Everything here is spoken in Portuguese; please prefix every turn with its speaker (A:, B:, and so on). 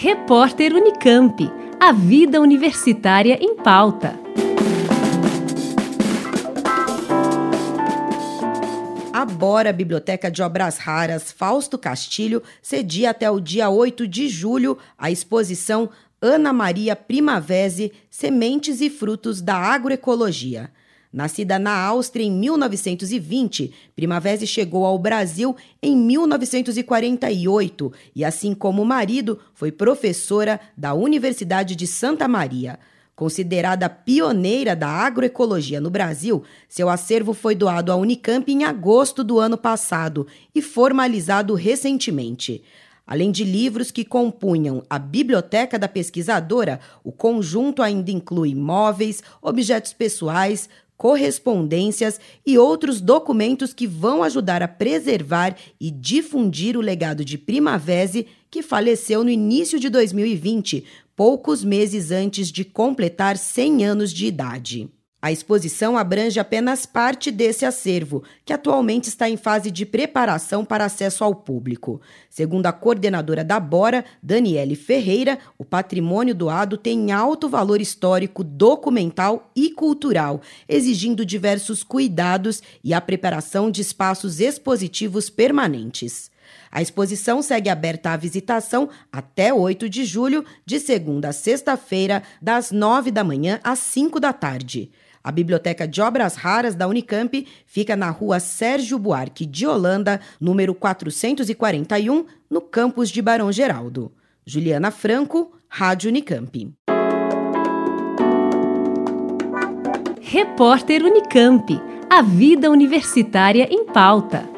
A: Repórter Unicamp. A vida universitária em pauta.
B: A Bora Biblioteca de Obras Raras Fausto Castilho cedia até o dia 8 de julho a exposição Ana Maria Primavese Sementes e Frutos da Agroecologia. Nascida na Áustria em 1920, Primavera chegou ao Brasil em 1948 e, assim como o marido, foi professora da Universidade de Santa Maria. Considerada pioneira da agroecologia no Brasil, seu acervo foi doado à Unicamp em agosto do ano passado e formalizado recentemente. Além de livros que compunham a biblioteca da pesquisadora, o conjunto ainda inclui móveis, objetos pessoais, correspondências e outros documentos que vão ajudar a preservar e difundir o legado de Primavera, que faleceu no início de 2020, poucos meses antes de completar 100 anos de idade. A exposição abrange apenas parte desse acervo, que atualmente está em fase de preparação para acesso ao público. Segundo a coordenadora da Bora, Daniele Ferreira, o patrimônio doado tem alto valor histórico, documental e cultural, exigindo diversos cuidados e a preparação de espaços expositivos permanentes. A exposição segue aberta à visitação até 8 de julho, de segunda a sexta-feira, das 9 da manhã às 5 da tarde. A Biblioteca de Obras Raras da Unicamp fica na rua Sérgio Buarque de Holanda, número 441, no campus de Barão Geraldo. Juliana Franco, Rádio Unicamp.
A: Repórter Unicamp. A vida universitária em pauta.